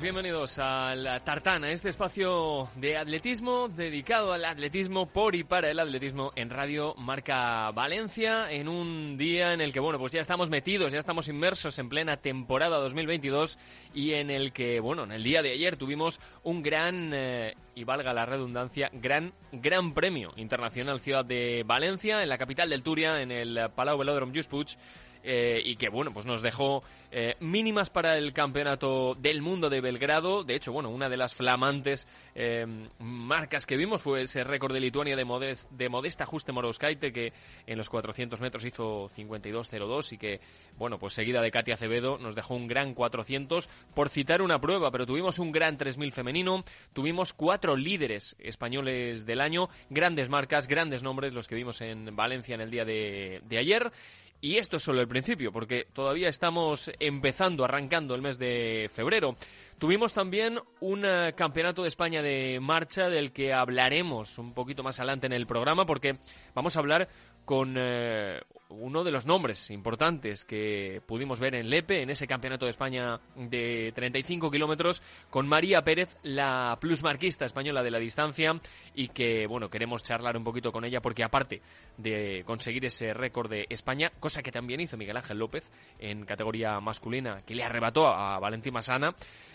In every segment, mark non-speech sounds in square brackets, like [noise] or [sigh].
bienvenidos al Tartán, a este espacio de atletismo dedicado al atletismo por y para el atletismo en Radio Marca Valencia, en un día en el que, bueno, pues ya estamos metidos, ya estamos inmersos en plena temporada 2022 y en el que, bueno, en el día de ayer tuvimos un gran, eh, y valga la redundancia, gran, gran premio internacional Ciudad de Valencia, en la capital del Turia, en el Palau Velódromo Just eh, y que bueno pues nos dejó eh, mínimas para el campeonato del mundo de Belgrado. De hecho bueno una de las flamantes eh, marcas que vimos fue ese récord de Lituania de, Modest, de Modesta Juste Morowskaite que en los 400 metros hizo 52.02 y que bueno pues seguida de Katia Acevedo nos dejó un gran 400 por citar una prueba pero tuvimos un gran 3000 femenino. Tuvimos cuatro líderes españoles del año grandes marcas grandes nombres los que vimos en Valencia en el día de ayer y esto es solo el principio, porque todavía estamos empezando, arrancando el mes de febrero. Tuvimos también un uh, campeonato de España de marcha del que hablaremos un poquito más adelante en el programa, porque vamos a hablar con uh, uno de los nombres importantes que pudimos ver en Lepe, en ese campeonato de España de 35 kilómetros, con María Pérez, la plusmarquista española de la distancia, y que, bueno, queremos charlar un poquito con ella, porque aparte de conseguir ese récord de España, cosa que también hizo Miguel Ángel López en categoría masculina, que le arrebató a Valentín Masana,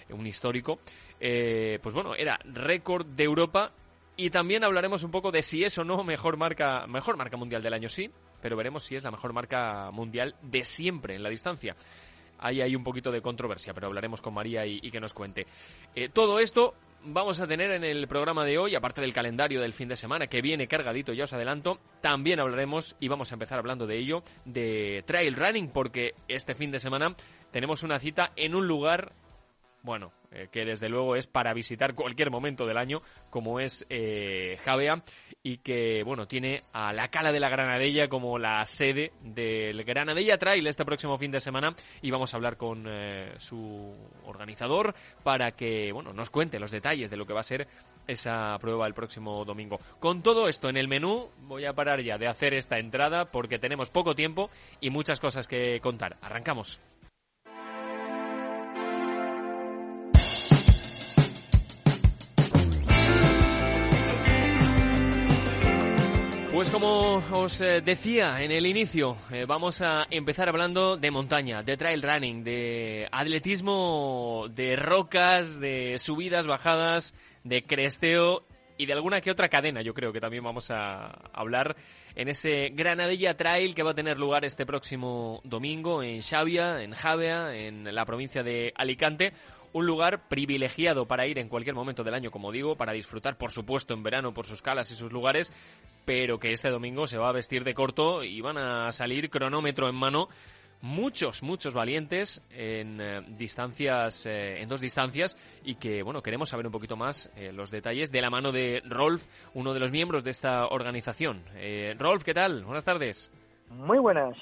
un histórico, eh, pues bueno, era récord de Europa. Y también hablaremos un poco de si es o no mejor marca, mejor marca mundial del año, sí, pero veremos si es la mejor marca mundial de siempre en la distancia. Ahí hay un poquito de controversia, pero hablaremos con María y, que nos cuente. Eh, todo esto vamos a tener en el programa de hoy, aparte del calendario del fin de semana, que viene cargadito, ya os adelanto, también hablaremos, y vamos a empezar hablando de ello, de trail running, porque este fin de semana tenemos una cita en un lugar bueno, eh, que desde luego es para visitar cualquier momento del año, como es eh, Javea, y que, bueno, tiene a la Cala de la Granadella como la sede del Granadella Trail este próximo fin de semana, y vamos a hablar con eh, su organizador para que, bueno, nos cuente los detalles de lo que va a ser esa prueba el próximo domingo. Con todo esto en el menú, voy a parar ya de hacer esta entrada porque tenemos poco tiempo y muchas cosas que contar. Arrancamos. Pues como os eh, decía en el inicio, eh, vamos a empezar hablando de montaña, de trail running, de atletismo, de rocas, de subidas, bajadas, de cresteo y de alguna que otra cadena, yo creo que también vamos a hablar en ese Granadilla Trail que va a tener lugar este próximo domingo en Xavia, en Javea, en la provincia de Alicante un lugar privilegiado para ir en cualquier momento del año, como digo, para disfrutar, por supuesto, en verano por sus calas y sus lugares, pero que este domingo se va a vestir de corto y van a salir cronómetro en mano muchos, muchos valientes en eh, distancias, eh, en dos distancias y que, bueno, queremos saber un poquito más eh, los detalles de la mano de Rolf, uno de los miembros de esta organización. Rolf, ¿qué tal? Buenas tardes. Muy buenas.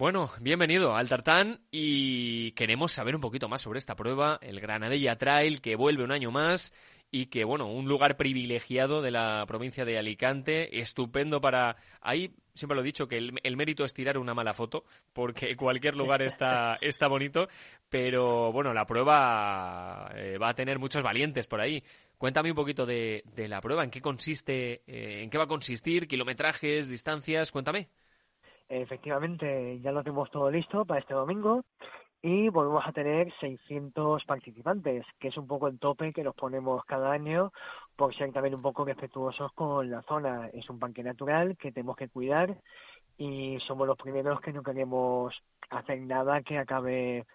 Bueno, bienvenido al Tartán y queremos saber un poquito más sobre esta prueba, el Granadella Trail que vuelve un año más y que, bueno, un lugar privilegiado de la provincia de Alicante, estupendo para... Ahí siempre lo he dicho que el, el mérito es tirar una mala foto, porque [laughs] cualquier lugar está, está bonito, pero bueno, la prueba eh, va a tener muchos valientes por ahí. Cuéntame un poquito de, de la prueba, en qué consiste, eh, en qué va a consistir, kilometrajes, distancias, cuéntame. Efectivamente, ya lo tenemos todo listo para este domingo y volvemos a tener 600 participantes, que es un poco el tope que nos ponemos cada año por ser también un poco respetuosos con la zona. Es un parque natural que tenemos que cuidar y somos los primeros que no queremos hacer nada que acabe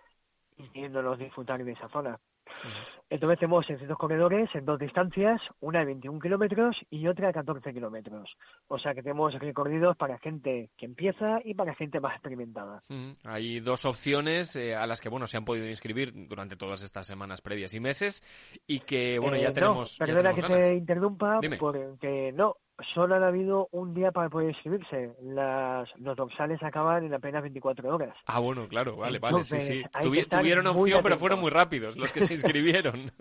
impidiéndonos disfrutar de esa zona. Entonces tenemos 600 corredores en dos distancias, una de 21 kilómetros y otra de 14 kilómetros. O sea que tenemos recorridos para gente que empieza y para gente más experimentada. Mm, Hay dos opciones eh, a las que bueno se han podido inscribir durante todas estas semanas previas y meses y que bueno Eh, ya no, tenemos. ya perdona tenemos que ganas. te interrumpa, Dime. porque no, solo han habido un día para poder inscribirse. Las, los dorsales acaban en apenas 24 horas. Ah, bueno, claro, vale, vale, Entonces, sí. Tuvi- que tuvieron opción, pero fueron muy rápidos los que se [laughs] inscribieron.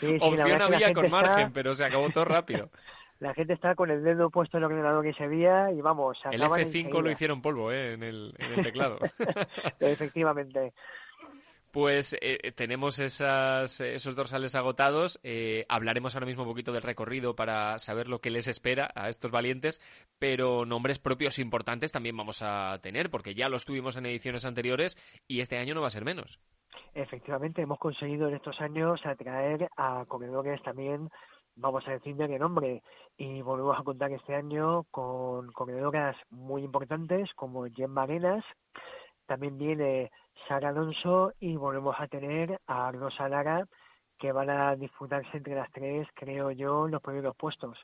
Sí, opción que había con está- margen, pero se acabó todo rápido. [laughs] La gente está con el dedo puesto en el ordenador ese día y vamos, se El acaban F5 lo hicieron polvo ¿eh? en, el, en el teclado. [laughs] Efectivamente. Pues eh, tenemos esas, esos dorsales agotados. Eh, hablaremos ahora mismo un poquito del recorrido para saber lo que les espera a estos valientes, pero nombres propios importantes también vamos a tener, porque ya los tuvimos en ediciones anteriores y este año no va a ser menos. Efectivamente, hemos conseguido en estos años atraer a corredores también, vamos a decir, de renombre. Y volvemos a contar este año con corredoras muy importantes como Gemma Arenas, también viene Sara Alonso y volvemos a tener a Rosa Lara, que van a disputarse entre las tres, creo yo, los primeros puestos.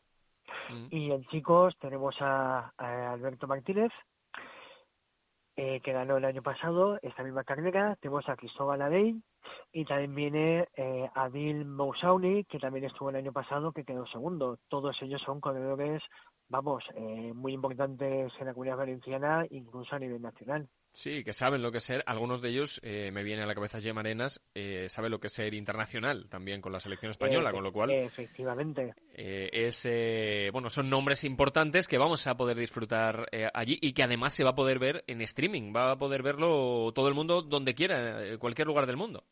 Mm. Y en chicos tenemos a, a Alberto Martínez, eh, que ganó el año pasado esta misma carrera. Tenemos a Cristóbal Adey y también viene eh, Adil Mousauni, que también estuvo el año pasado, que quedó segundo. Todos ellos son corredores, vamos, eh, muy importantes en la comunidad valenciana, incluso a nivel nacional. Sí, que saben lo que es ser. Algunos de ellos, eh, me viene a la cabeza Gemma Arenas, eh, sabe lo que es ser internacional también con la selección española, Eh, con lo cual Efectivamente. eh, es, eh, bueno, son nombres importantes que vamos a poder disfrutar allí y que además se va a poder ver en streaming. Va a poder verlo todo el mundo donde quiera, en cualquier lugar del mundo.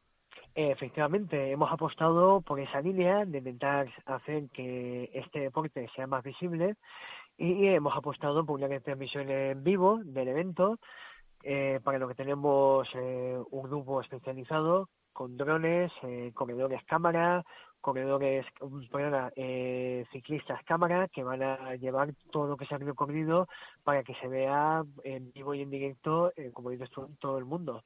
Efectivamente, hemos apostado por esa línea de intentar hacer que este deporte sea más visible y hemos apostado por una transmisión en vivo del evento, eh, para lo que tenemos eh, un grupo especializado con drones, eh, corredores cámara, corredores, perdona, eh, ciclistas cámara que van a llevar todo lo que se ha recorrido para que se vea en vivo y en directo, eh, como dices tú, todo el mundo.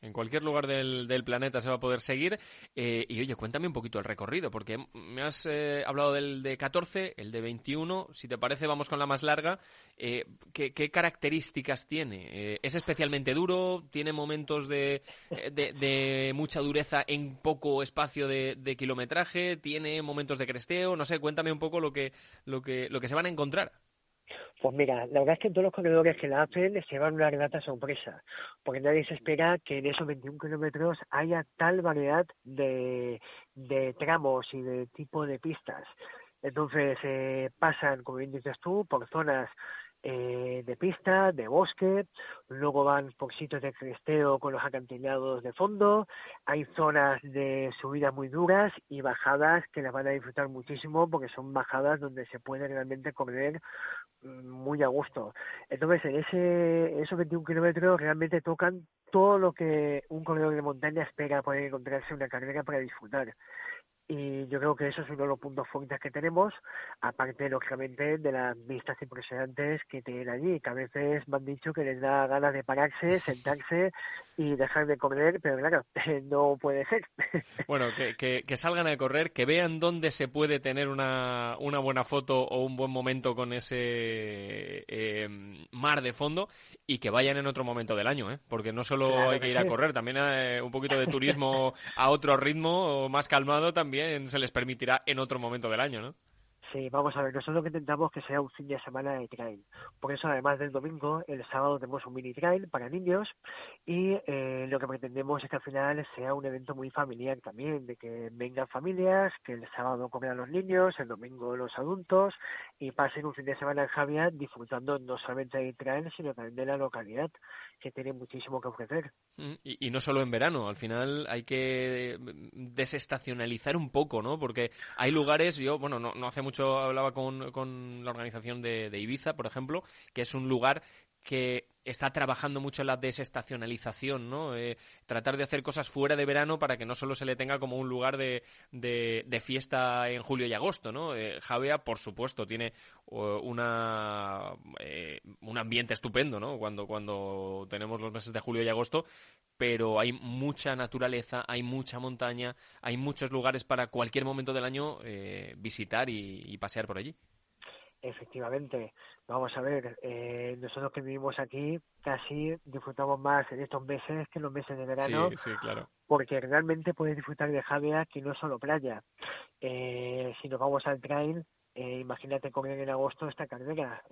En cualquier lugar del, del planeta se va a poder seguir. Eh, y oye, cuéntame un poquito el recorrido, porque me has eh, hablado del de 14, el de 21. Si te parece, vamos con la más larga. Eh, ¿qué, qué características tiene? ¿Es especialmente duro? ¿Tiene momentos de, de, de mucha dureza en poco espacio de, de kilometraje? ¿Tiene momentos de cresteo? No sé, cuéntame un poco lo que, lo que, lo que se van a encontrar. Pues mira, la verdad es que todos los corredores que la hacen se llevan una grata sorpresa, porque nadie se espera que en esos 21 kilómetros haya tal variedad de, de tramos y de tipo de pistas. Entonces eh, pasan, como bien dices tú, por zonas eh, de pista, de bosque, luego van por sitios de cresteo con los acantilados de fondo, hay zonas de subidas muy duras y bajadas que las van a disfrutar muchísimo porque son bajadas donde se puede realmente correr mm, muy a gusto. Entonces, en ese, esos 21 kilómetros realmente tocan todo lo que un corredor de montaña espera poder encontrarse en una carrera para disfrutar. Y yo creo que eso es uno de los puntos fuertes que tenemos, aparte, lógicamente, de las vistas impresionantes que tienen allí, que a veces me han dicho que les da ganas de pararse, sentarse y dejar de correr, pero claro, [laughs] no puede ser. [laughs] Bueno, que, que, que salgan a correr, que vean dónde se puede tener una, una buena foto o un buen momento con ese eh, mar de fondo y que vayan en otro momento del año, ¿eh? porque no solo Claro hay que ir a correr, también eh, un poquito de turismo a otro ritmo o más calmado también se les permitirá en otro momento del año, ¿no? Sí, vamos a ver, nosotros lo que intentamos que sea un fin de semana de trail. Por eso, además del domingo, el sábado tenemos un mini trail para niños y eh, lo que pretendemos es que al final sea un evento muy familiar también, de que vengan familias, que el sábado corran los niños, el domingo los adultos y pasen un fin de semana en Javier disfrutando no solamente del trail, sino también de la localidad, que tiene muchísimo que ofrecer. Mm, Y, no solo en verano, al final hay que desestacionalizar un poco, ¿no? Porque hay lugares, yo, bueno, no, no hace mucho hablaba con, con la organización de Ibiza, por ejemplo, que es un lugar que está trabajando mucho en la desestacionalización, ¿no? Eh, tratar de hacer cosas fuera de verano para que no solo se le tenga como un lugar de, de, fiesta en julio y agosto, ¿no? Eh, Javea, por supuesto, tiene una, eh, un ambiente estupendo, ¿no? Cuando, cuando tenemos los meses de julio y agosto, pero hay mucha naturaleza, hay mucha montaña, hay muchos lugares para cualquier momento del año visitar y pasear por allí. Efectivamente, vamos a ver, eh, nosotros que vivimos aquí casi disfrutamos más en estos meses que en los meses de verano, sí, claro. porque realmente puedes disfrutar de Javea que no solo playa. Eh, si nos vamos al trail, eh, imagínate correr en agosto esta carrera.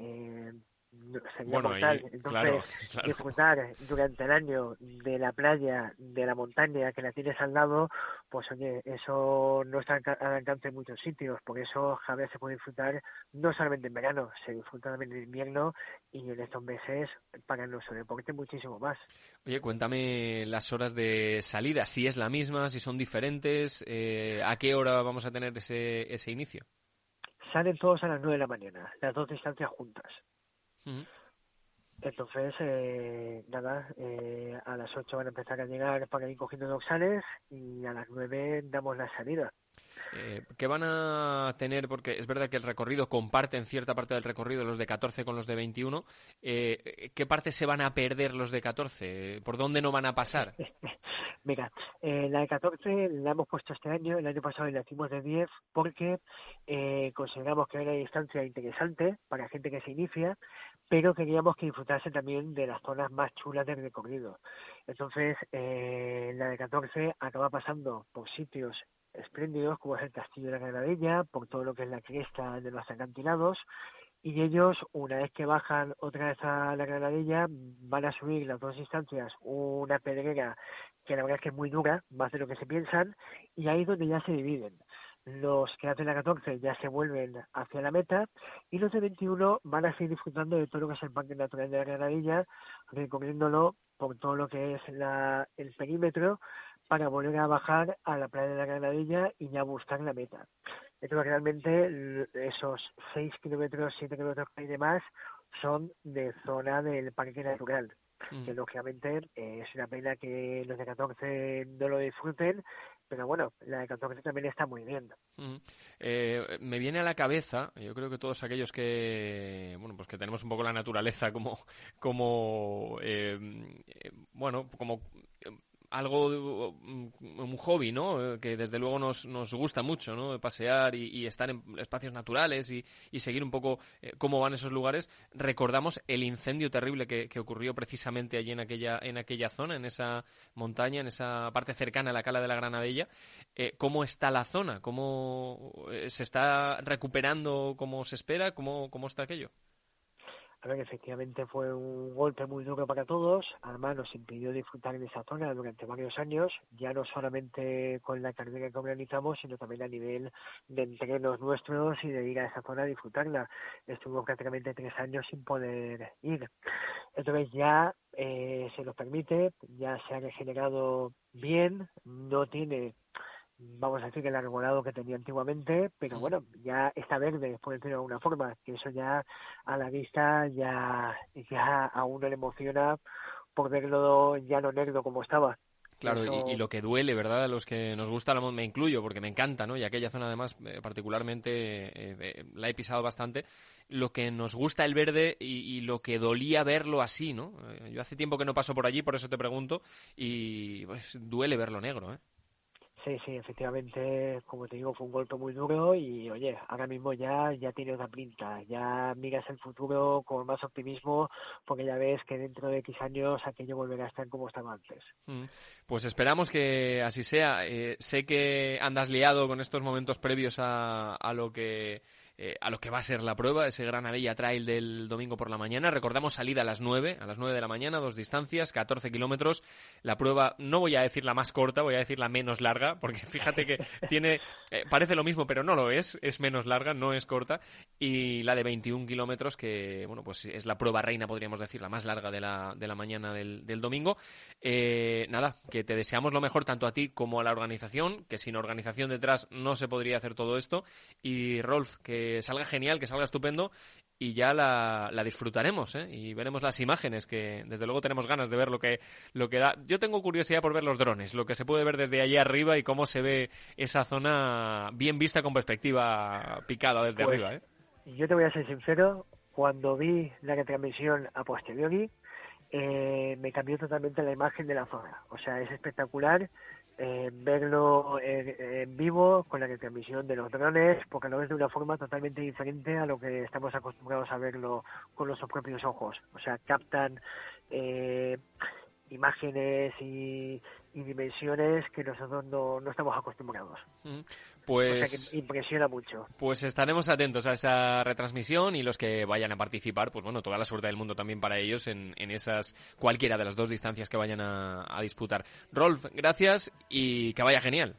Sería mortal. Entonces, [laughs] disfrutar durante el año de la playa, de la montaña que la tienes al lado, pues oye, eso no está al alcance en muchos sitios. Por eso Javier se puede disfrutar no solamente en verano, se disfruta también en invierno y en estos meses para nuestro deporte muchísimo más. Oye, cuéntame las horas de salida, si es la misma, si son diferentes, eh, ¿a qué hora vamos a tener ese, ese inicio? Salen todos a las nueve de la mañana, las dos distancias juntas. Entonces, eh, nada, eh, a las 8 van a empezar a llegar para ir cogiendo doxales y a las 9 damos la salida. Eh, ¿Qué van a tener? Porque es verdad que el recorrido comparte en cierta parte del recorrido los de 14 con los de 21. Eh, ¿Qué parte se van a perder los de 14? ¿Por dónde no van a pasar? [laughs] Mira, eh, la de 14 la hemos puesto este año, el año pasado la hicimos de 10 porque eh, consideramos que era una distancia interesante para gente que se inicia, pero queríamos que disfrutase también de las zonas más chulas del recorrido. Entonces, eh, la de 14 acaba pasando por sitios espléndidos como es el Castillo de la Granadilla, por todo lo que es la cresta de los acantilados, y ellos, una vez que bajan otra vez a la Granadilla, van a subir las dos instancias una pedrera que la verdad es que es muy dura, más de lo que se piensan, y ahí es donde ya se dividen. Los que hacen la 14 ya se vuelven hacia la meta y los de 21 van a seguir disfrutando de todo lo que es el Parque Natural de la Granadilla, recorriéndolo por todo lo que es la, el perímetro para volver a bajar a la playa de la Granadilla y ya buscar la meta. Entonces, realmente esos 6 kilómetros, 7 kilómetros y demás son de zona del parque natural. Mm. Que lógicamente eh, es una pena que los de 14 no lo disfruten, pero bueno, la de 14 también está muy bien. Eh, me viene a la cabeza, yo creo que todos aquellos que, bueno, pues que tenemos un poco la naturaleza como, como, eh, bueno, como algo, mm, un hobby, ¿no? Que desde luego nos, nos gusta mucho, ¿no? Pasear y, estar en espacios naturales y, y seguir un poco eh, cómo van esos lugares. Recordamos el incendio terrible que, que, ocurrió precisamente allí en aquella, en aquella zona, en esa montaña, en esa parte cercana a la cala de la Granadella. Eh, ¿Cómo está la zona? ¿Cómo eh, se está recuperando como se espera? ¿Cómo, cómo está aquello? A ver, efectivamente fue un golpe muy duro para todos. Además, nos impidió disfrutar de esa zona durante varios años, ya no solamente con la carrera que organizamos, sino también a nivel de entrenos nuestros y de ir a esa zona a disfrutarla. Estuvimos prácticamente tres años sin poder ir. Entonces ya eh, se nos permite, ya se ha regenerado bien, no tiene vamos a decir que el arbolado que tenía antiguamente, pero bueno, ya está verde, por decirlo de alguna forma, que eso ya a la vista ya, ya a uno le emociona por verlo ya no negro como estaba. Claro, y, lo que duele, ¿verdad? A los que nos gusta, me incluyo, porque me encanta, ¿no? Y aquella zona, además, eh, particularmente, eh, eh, la he pisado bastante. Lo que nos gusta el verde y, y, lo que dolía verlo así, ¿no? yo hace tiempo que no paso por allí, por eso te pregunto, y pues duele verlo negro, ¿eh? Sí, sí, efectivamente, como te digo, fue un golpe muy duro y, oye, ahora mismo ya, ya tiene otra pinta, ya miras el futuro con más optimismo porque ya ves que dentro de X años aquello volverá a estar como estaba antes. Mm. Pues esperamos que así sea. Eh, sé que andas liado con estos momentos previos a, a lo que eh, a lo que va a ser la prueba, ese Granadilla Trail del domingo por la mañana. Recordamos salida a las 9, a las 9 de la mañana, dos distancias, 14 kilómetros. La prueba, no voy a decir la más corta, voy a decir la menos larga, [laughs] porque fíjate que tiene, eh, parece lo mismo, pero no lo es, es menos larga, no es corta. Y la de 21 kilómetros, que, bueno, pues es la prueba reina, podríamos decir, la más larga de la, de la mañana del, del domingo. Eh, nada, que te deseamos lo mejor tanto a ti como a la organización, que sin organización detrás no se podría hacer todo esto. Y Rolf, que que salga genial, que salga estupendo y ya la, la disfrutaremos ¿eh? y veremos las imágenes que desde luego tenemos ganas de ver lo que lo que da yo tengo curiosidad por ver los drones lo que se puede ver desde allí arriba y cómo se ve esa zona bien vista con perspectiva picada desde Pues, arriba ¿eh? Yo te voy a ser sincero, cuando vi la retransmisión a posteriori, eh, me cambió totalmente la imagen de la zona. O sea, es espectacular eh, verlo en, vivo con la retransmisión de los drones, porque lo ves de una forma totalmente diferente a lo que estamos acostumbrados a verlo con nuestros propios ojos. O sea, captan eh, imágenes y, dimensiones que nosotros no, estamos acostumbrados. O pues sea, que impresiona mucho. Pues estaremos atentos a esa retransmisión y los que vayan a participar, pues bueno, toda la suerte del mundo también para ellos en, en esas cualquiera de las dos distancias que vayan a, a disputar. Rolf, gracias y que vaya genial.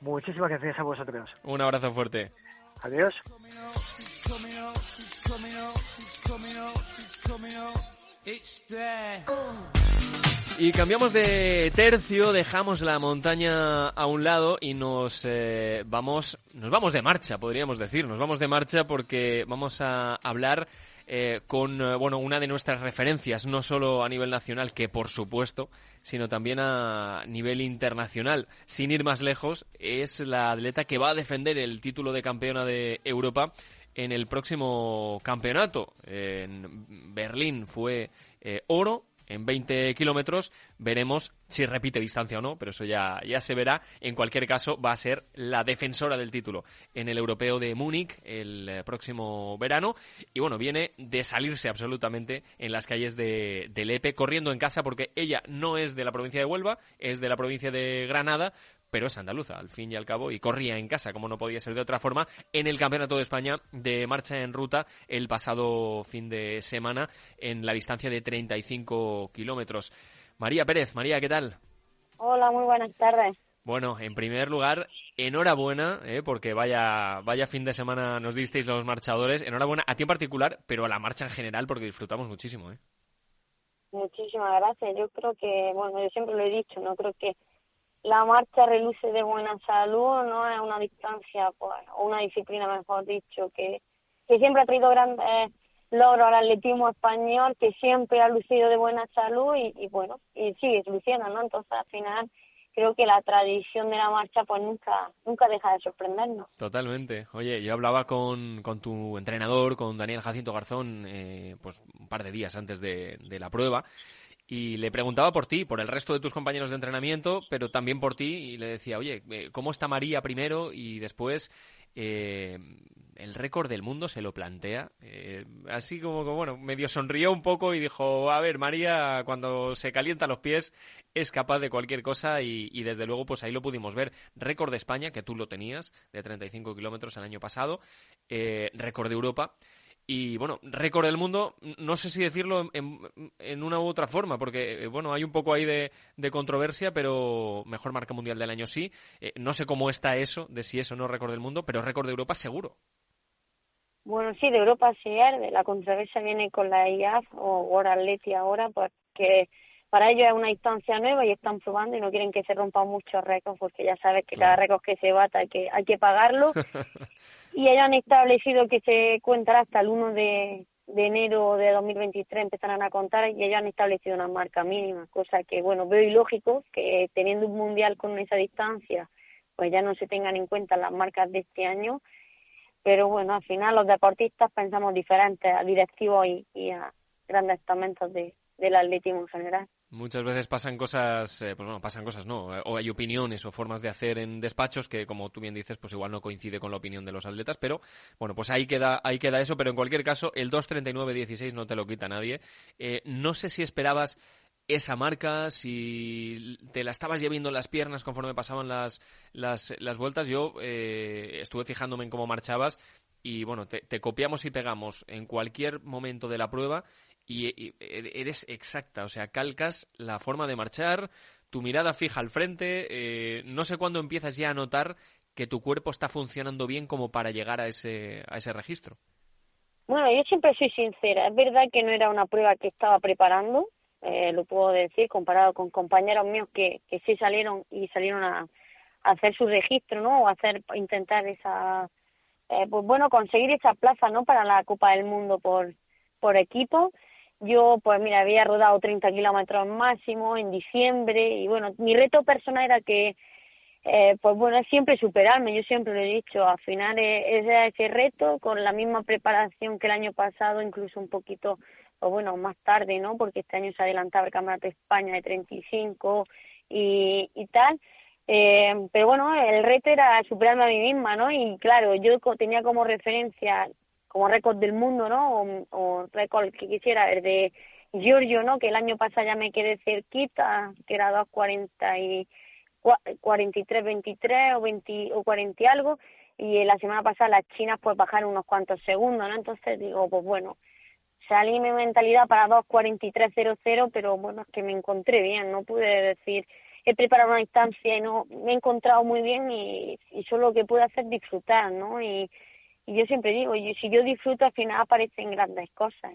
Muchísimas gracias a vosotros. Un abrazo fuerte. Adiós. Y cambiamos de tercio, dejamos la montaña a un lado y nos eh, vamos, nos vamos de marcha, podríamos decir. Nos vamos de marcha porque vamos a hablar eh, con eh, bueno una de nuestras referencias, no solo a nivel nacional, que por supuesto, sino también a nivel internacional. Sin ir más lejos, es la atleta que va a defender el título de campeona de Europa en el próximo campeonato. En Berlín fue eh, oro en 20 kilómetros. Veremos si repite distancia o no, pero eso ya, ya se verá. En cualquier caso, va a ser la defensora del título en el europeo de Múnich el eh, próximo verano. Y bueno, viene de salirse absolutamente en las calles de, de Lepe, corriendo en casa, porque ella no es de la provincia de Huelva, es de la provincia de Granada, pero es andaluza, al fin y al cabo, y corría en casa, como no podía ser de otra forma, en el Campeonato de España de marcha en ruta el pasado fin de semana en la distancia de 35 kilómetros. María Pérez, María, ¿qué tal? Hola, muy buenas tardes. Bueno, en primer lugar, enhorabuena, ¿eh? porque vaya, vaya fin de semana nos disteis los marchadores. Enhorabuena a ti en particular, pero a la marcha en general, porque disfrutamos muchísimo. ¿eh? Muchísimas gracias. Yo creo que, bueno, yo siempre lo he dicho, no creo que la marcha reluce de buena salud, no es una distancia, pues, una disciplina, mejor dicho, que, que siempre ha traído grandes logros al atletismo español, que siempre ha lucido de buena salud y, y bueno, y sigue luciendo, ¿no? Entonces, al final, creo que la tradición de la marcha, pues nunca, nunca deja de sorprendernos. Totalmente. Oye, yo hablaba con, con tu entrenador, con Daniel Jacinto Garzón, eh, pues un par de días antes de, de la prueba, y le preguntaba por ti, por el resto de tus compañeros de entrenamiento, pero también por ti, y le decía, oye, eh, ¿cómo está María primero? Y después, eh, el récord del mundo se lo plantea. Eh, así como que, bueno, medio sonrió un poco y dijo, a ver, María, cuando se calienta los pies, es capaz de cualquier cosa y, y desde luego, pues ahí lo pudimos ver. Récord de España, que tú lo tenías, de 35 kilómetros el año pasado, eh, récord de Europa. Y bueno, récord del mundo, no sé si decirlo en, una u otra forma, porque eh, bueno, hay un poco ahí de, de, controversia, pero mejor marca mundial del año sí. Eh, no sé cómo está eso, de si eso no récord del mundo, pero récord de Europa seguro. Bueno, sí, de Europa sí es, de la controversia viene con la IAF o World Athletic ahora, porque para ellos es una instancia nueva y están probando y no quieren que se rompan muchos récords, porque ya sabes que cada récord que se bata hay que, hay que pagarlo. [laughs] y ellos han establecido que se cuentará hasta el 1 de, de enero de 2023 empezarán a contar y ellos han establecido una marca mínima, cosa que, bueno, veo ilógico que teniendo un mundial con esa distancia, pues ya no se tengan en cuenta las marcas de este año, pero bueno, al final los deportistas pensamos diferentes a directivos y, y a grandes estamentos de, del atletismo en general. Muchas veces pasan cosas, eh, pues bueno, pasan cosas no, o hay opiniones o formas de hacer en despachos que, como tú bien dices, pues igual no coincide con la opinión de los atletas, pero bueno, pues ahí queda, ahí queda eso, pero en cualquier caso, el 2.39.16 no te lo quita nadie. Eh, no sé si esperabas esa marca, si te la estabas llevando en las piernas conforme pasaban las, las, las vueltas, yo eh, estuve fijándome en cómo marchabas y bueno, te copiamos y pegamos en cualquier momento de la prueba y, y, eres exacta, o sea, calcas la forma de marchar, tu mirada fija al frente, eh, no sé cuándo empiezas ya a notar que tu cuerpo está funcionando bien como para llegar a ese, a ese registro. Bueno, yo siempre soy sincera, es verdad que no era una prueba que estaba preparando, eh, lo puedo decir, comparado con compañeros míos que, que sí salieron y salieron a, a hacer su registro, ¿no? O hacer, intentar esa eh, pues bueno, conseguir esa plaza, ¿no? Para la Copa del Mundo por, por equipo. Yo, pues mira, había rodado 30 kilómetros máximo en diciembre y bueno, mi reto personal era que, eh, pues bueno, es siempre superarme, yo siempre lo he dicho, al final es, ese reto con la misma preparación que el año pasado, incluso un poquito, pues bueno, más tarde, ¿no? Porque este año se adelantaba el Campeonato de España de 35 y, y tal. Eh, pero bueno, el reto era superarme a mí misma, ¿no? Y claro, yo tenía como referencia, como récord del mundo, ¿no? O, o récord que quisiera, el de Giorgio, ¿no? Que el año pasado ya me quedé cerquita, que era 2.40 y 43, 23 o 20 o 40 y algo. Y la semana pasada las chinas pues bajaron unos cuantos segundos, ¿no? Entonces digo, pues bueno, salí mi mentalidad para 2.43.00, pero bueno, es que me encontré bien, no pude decir he preparado una instancia y no me he encontrado muy bien y, y solo lo que puedo hacer es disfrutar, ¿no? Y, y yo siempre digo, si yo disfruto al final aparecen grandes cosas.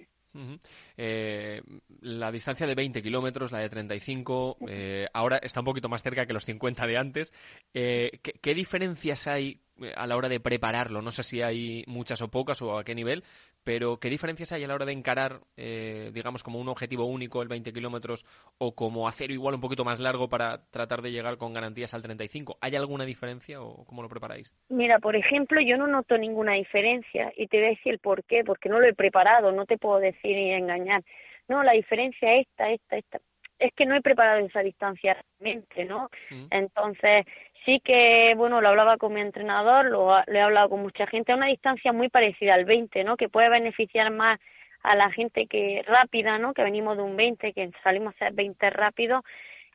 eh, la distancia de 20 kilómetros, la de 35, eh, ahora está un poquito más cerca que los 50 de antes. Eh, ¿qué, ¿Qué diferencias hay eh, a la hora de prepararlo? No sé si hay muchas o pocas o a qué nivel, pero ¿qué diferencias hay a la hora de encarar, eh, digamos, como un objetivo único el 20 kilómetros o como hacer igual un poquito más largo para tratar de llegar con garantías al 35? ¿Hay alguna diferencia o cómo lo preparáis? Mira, por ejemplo, yo no noto ninguna diferencia y te voy a decir el por qué, porque no lo he preparado, no te puedo decir ni engañar. No, la diferencia es esta, esta, esta. Es que no he preparado esa distancia realmente, ¿no? Mm. Entonces, sí que, bueno, lo hablaba con mi entrenador, lo, he hablado con mucha gente, a una distancia muy parecida al 20, ¿no? Que puede beneficiar más a la gente que rápida, ¿no? Que venimos de un 20, que salimos a hacer 20 rápido,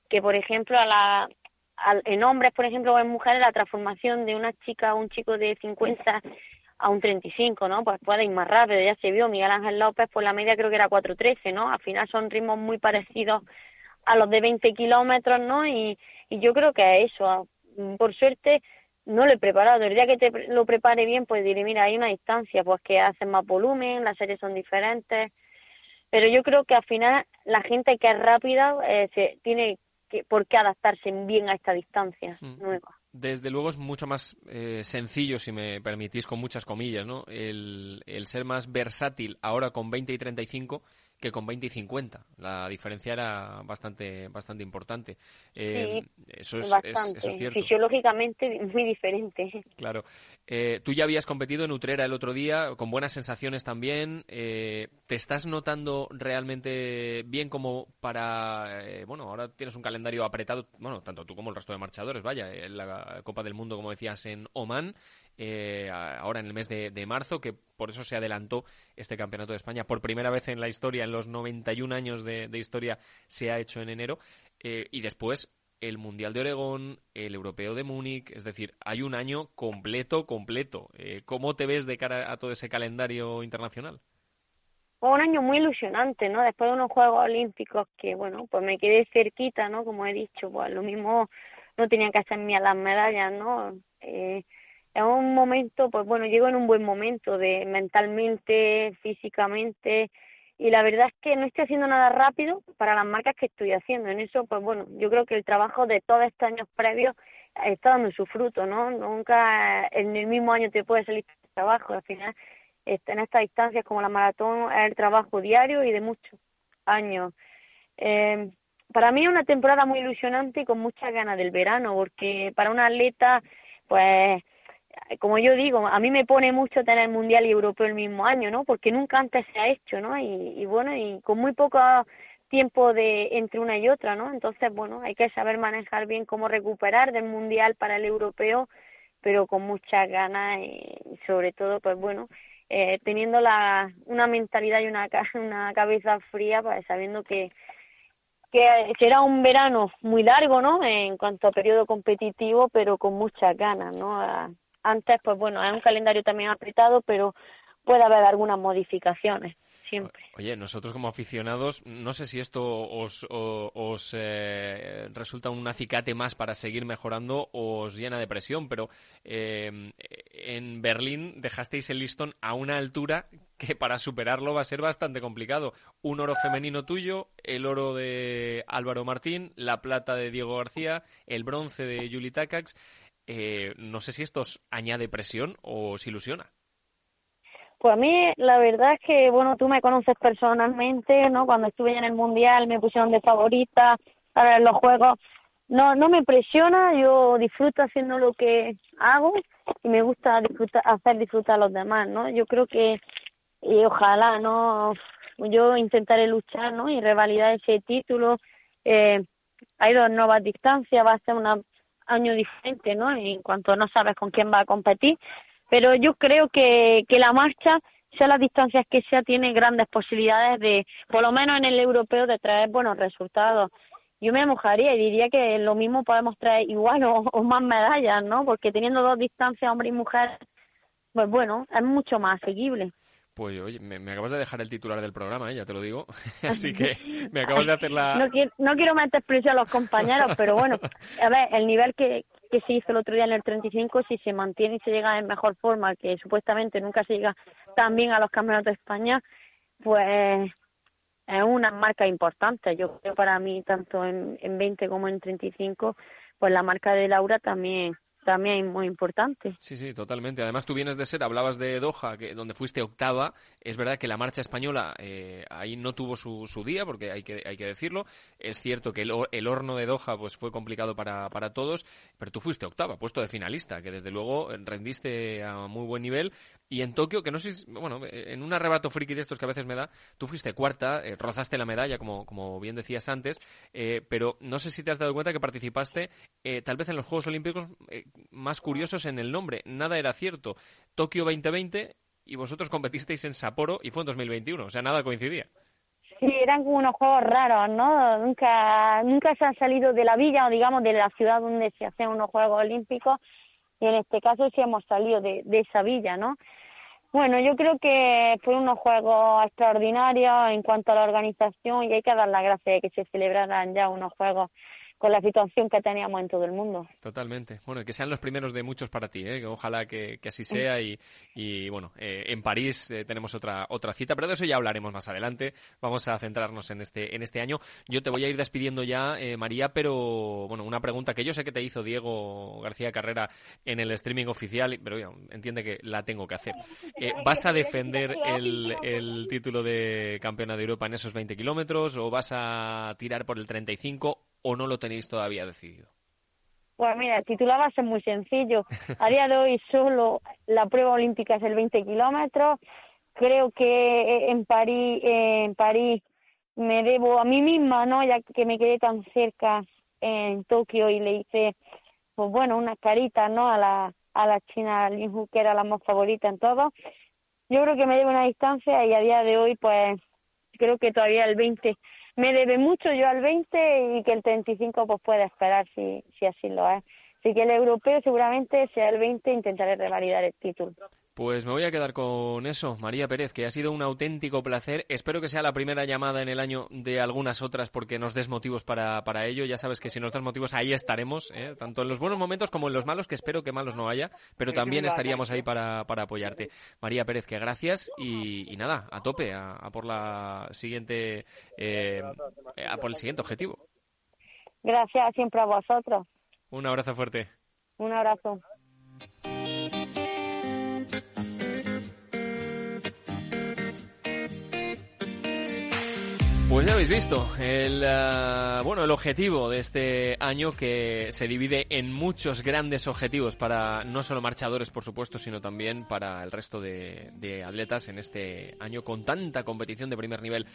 que por ejemplo a la en hombres, por ejemplo, o en mujeres, la transformación de una chica o un chico de 50 a un 35, ¿no? Pues puede ir más rápido, ya se vio, Miguel Ángel López, pues la media creo que era 4.13, ¿no? Al final son ritmos muy parecidos a los de 20 kilómetros, ¿no? Y, y yo creo que es eso, por suerte no lo he preparado. El día que te lo prepare bien, pues diré, mira, hay una distancia, pues que hacen más volumen, las series son diferentes. Pero yo creo que al final la gente que es rápida eh, se tiene que, por qué adaptarse bien a esta distancia mm. nueva. Desde luego es mucho más eh, sencillo, si me permitís, con muchas comillas, ¿no? El, el ser más versátil ahora con 20 y 35 que con 20 y 50. La diferencia era bastante bastante importante. Eh, eso, es, Fisiológicamente muy diferente. [laughs] Claro. Eh, tú ya habías competido en Utrera el otro día, con buenas sensaciones también. Eh, ¿Te estás notando realmente bien como para... bueno, ahora tienes un calendario apretado, bueno, tanto tú como el resto de marchadores, vaya, en la Copa del Mundo, como decías, en Oman. Eh, ahora en el mes de, marzo, que por eso se adelantó este Campeonato de España. Por primera vez en la historia, en los 91 años de, historia, se ha hecho en enero. Eh, y después el Mundial de Oregón, el Europeo de Múnich, es decir, hay un año completo, completo. Eh, ¿Cómo te ves de cara a todo ese calendario internacional? Un año muy ilusionante, ¿no? Después de unos Juegos Olímpicos que, bueno, pues me quedé cerquita, ¿no? Como he dicho, pues lo mismo no tenía que hacerme a las medallas, ¿no? Eh, un momento, pues bueno, llego en un buen momento de mentalmente, físicamente, y la verdad es que no estoy haciendo nada rápido para las marcas que estoy haciendo. En eso, pues bueno, yo creo que el trabajo de todos estos años previos está dando su fruto, ¿no? Nunca en el mismo año te puede salir trabajo, al final este, en estas distancias como la maratón es el trabajo diario y de muchos años. Eh, para mí es una temporada muy ilusionante y con muchas ganas del verano, porque para una atleta, pues como yo digo, a mí me pone mucho tener mundial y europeo el mismo año, ¿no? Porque nunca antes se ha hecho, ¿no? Y, bueno, y con muy poco tiempo de entre una y otra, ¿no? Entonces, bueno, hay que saber manejar bien cómo recuperar del mundial para el europeo, pero con muchas ganas y sobre todo, pues bueno, eh, teniendo la, una mentalidad y una, [laughs] una cabeza fría, pues sabiendo que que será un verano muy largo, ¿no? En cuanto a periodo competitivo, pero con muchas ganas, ¿no? Antes, pues bueno, es un calendario también apretado, pero puede haber algunas modificaciones. Siempre. Oye, nosotros como aficionados, no sé si esto os, os, eh, resulta un acicate más para seguir mejorando o os llena de presión, pero eh, en Berlín dejasteis el listón a una altura que para superarlo va a ser bastante complicado. Un oro femenino tuyo, el oro de Álvaro Martín, la plata de Diego García, el bronce de Juli Takacs Eh, no sé si esto añade presión o os ilusiona. Pues a mí la verdad es que, bueno, tú me conoces personalmente, ¿no? Cuando estuve en el Mundial me pusieron de favorita para los Juegos. No, no me presiona, yo disfruto haciendo lo que hago y me gusta disfrutar, hacer disfrutar a los demás, ¿no? Yo creo que, y ojalá, ¿no? Yo intentaré luchar, ¿no? Y revalidar ese título. Eh, hay dos nuevas distancias, va a ser un año diferente, ¿no? En cuanto no sabes con quién va a competir pero yo creo que, que la marcha, sea las distancias que sea, tiene grandes posibilidades de, por lo menos en el europeo, de traer buenos resultados. Yo me mojaría y diría que lo mismo podemos traer igual [laughs] o, o más medallas, ¿no? Porque teniendo dos distancias, hombre y mujer, pues bueno, es mucho más asequible. Pues oye, me, acabas de dejar el titular del programa, ¿eh? ya te lo digo. [laughs] Así [laughs] que me acabas de hacer la... No quiero, no quiero meter presión a los compañeros, [laughs] pero bueno, a ver, el nivel que, que se hizo el otro día en el 35, si se mantiene y se llega en mejor forma, que supuestamente nunca se llega tan bien a los campeonatos de España, pues es una marca importante. Yo creo para mí, tanto en, en 20 como en 35, pues la marca de Laura también también muy importante. Sí, sí, totalmente. Además, tú vienes de ser, hablabas de Doha, que, donde fuiste octava. Es verdad que la marcha española eh, ahí no tuvo su, su, día, porque hay que, hay que decirlo. Es cierto que el, el horno de Doha pues fue complicado para, para, todos, pero tú fuiste octava, puesto de finalista, que desde luego rendiste a muy buen nivel. Y en Tokio, que no sé, si, bueno, en un arrebato friki de estos que a veces me da, tú fuiste cuarta, eh, rozaste la medalla, como, como bien decías antes, eh, pero no sé si te has dado cuenta que participaste tal vez en los Juegos Olímpicos más curiosos en el nombre. Nada era cierto. Tokio 2020 y vosotros competisteis en Sapporo y fue en 2021. O sea, nada coincidía. Sí, eran como unos juegos raros, ¿no? Nunca, nunca se han salido de la villa o digamos de la ciudad donde se hacen unos Juegos Olímpicos y en este caso sí hemos salido de, de esa villa, ¿no? Bueno, yo creo que fue unos juegos extraordinarios en cuanto a la organización y hay que dar las gracias de que se celebraran ya unos juegos con la situación que teníamos en todo el mundo. Totalmente. Bueno, que sean los primeros de muchos para ti, ¿eh? ojalá que, así sea y, y bueno, eh, en París eh, tenemos otra otra cita, pero de eso ya hablaremos más adelante. Vamos a centrarnos en este en este año. Yo te voy a ir despidiendo ya, eh, María, pero bueno, una pregunta que yo sé que te hizo Diego García Carrera en el streaming oficial, pero entiende que la tengo que hacer. ¿Vas a defender el, el título de campeona de Europa en esos 20 kilómetros o vas a tirar por el 35 o no lo tenéis todavía decidido? Pues mira, el titular va a ser muy sencillo. A día de hoy solo la prueba olímpica es el 20 kilómetros. Creo que en París, me debo a mí misma, ¿no? Ya que me quedé tan cerca en Tokio y le hice, pues bueno, unas caritas, ¿no? A la, a la China Lin Hu, que era la más favorita en todo. Yo creo que me debo una distancia y a día de hoy, pues creo que todavía el 20 me debe mucho yo al 20 y que el 35 pues puede esperar si, si así lo es. Así que el europeo seguramente sea el 20 intentaré revalidar el título. Pues me voy a quedar con eso, María Pérez, que ha sido un auténtico placer. Espero que sea la primera llamada en el año de algunas otras porque nos des motivos para, para ello. Ya sabes que si nos das motivos ahí estaremos, ¿eh? tanto en los buenos momentos como en los malos, que espero que malos no haya, pero también estaríamos ahí para, para apoyarte. María Pérez, que gracias y, nada, a tope, a, por la siguiente, eh, a por el siguiente objetivo. Gracias siempre a vosotros. Un abrazo fuerte. Un abrazo. Pues ya habéis visto el eh, bueno el objetivo de este año que se divide en muchos grandes objetivos para no solo marchadores por supuesto sino también para el resto de, de atletas en este año con tanta competición de primer nivel.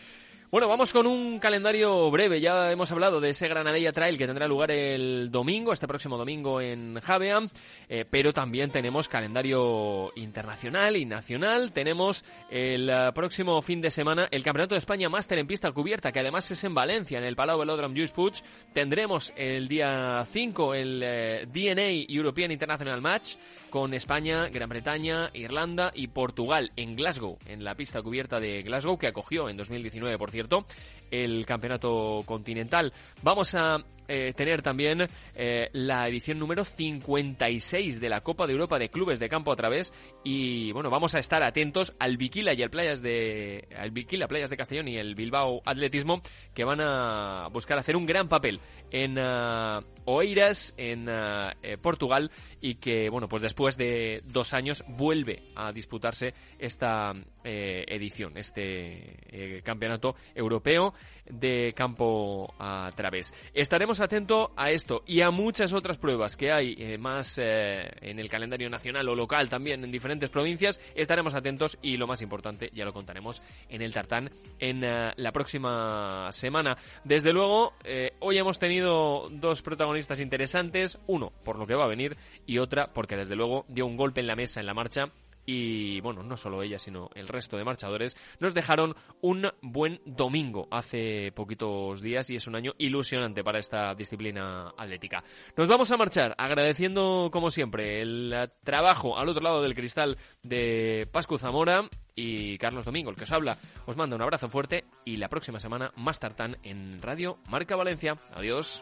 Bueno, vamos con un calendario breve. Ya hemos hablado de ese Granadella Trail que tendrá lugar el domingo, este próximo domingo en Javea, eh, pero también tenemos calendario internacional y nacional. Tenemos el eh, próximo fin de semana el Campeonato de España Máster en pista cubierta, que además es en Valencia, en el Palau Velodrome Juice Puig. Tendremos el día 5 el eh, DNA European International Match con España, Gran Bretaña, Irlanda y Portugal en Glasgow, en la pista cubierta de Glasgow que acogió en 2019, por cierto, el campeonato continental. Vamos a eh, tener también eh, la edición número 56 de la Copa de Europa de Clubes de Campo a través y bueno, vamos a estar atentos al Viquila y al Playas de al Viquila, Playas de Castellón y el Bilbao Atletismo que van a buscar hacer un gran papel en, ah, Oeiras en eh, Portugal y que, bueno, pues después de dos años vuelve a disputarse esta edición, este campeonato europeo de campo a través. Estaremos atentos a esto y a muchas otras pruebas que hay más en el calendario nacional o local también en diferentes provincias. Estaremos atentos y lo más importante ya lo contaremos en el tartán en la próxima semana. Desde luego, hoy hemos tenido dos protagonistas interesantes, uno por lo que va a venir y otra porque desde luego dio un golpe en la mesa en la marcha y bueno, no solo ella, sino el resto de marchadores, nos dejaron un buen domingo hace poquitos días y es un año ilusionante para esta disciplina atlética. Nos vamos a marchar agradeciendo, como siempre, el trabajo al otro lado del cristal de Pascu Zamora y Carlos Domingo, el que os habla. Os manda un abrazo fuerte y la próxima semana más tartán en Radio Marca Valencia. Adiós.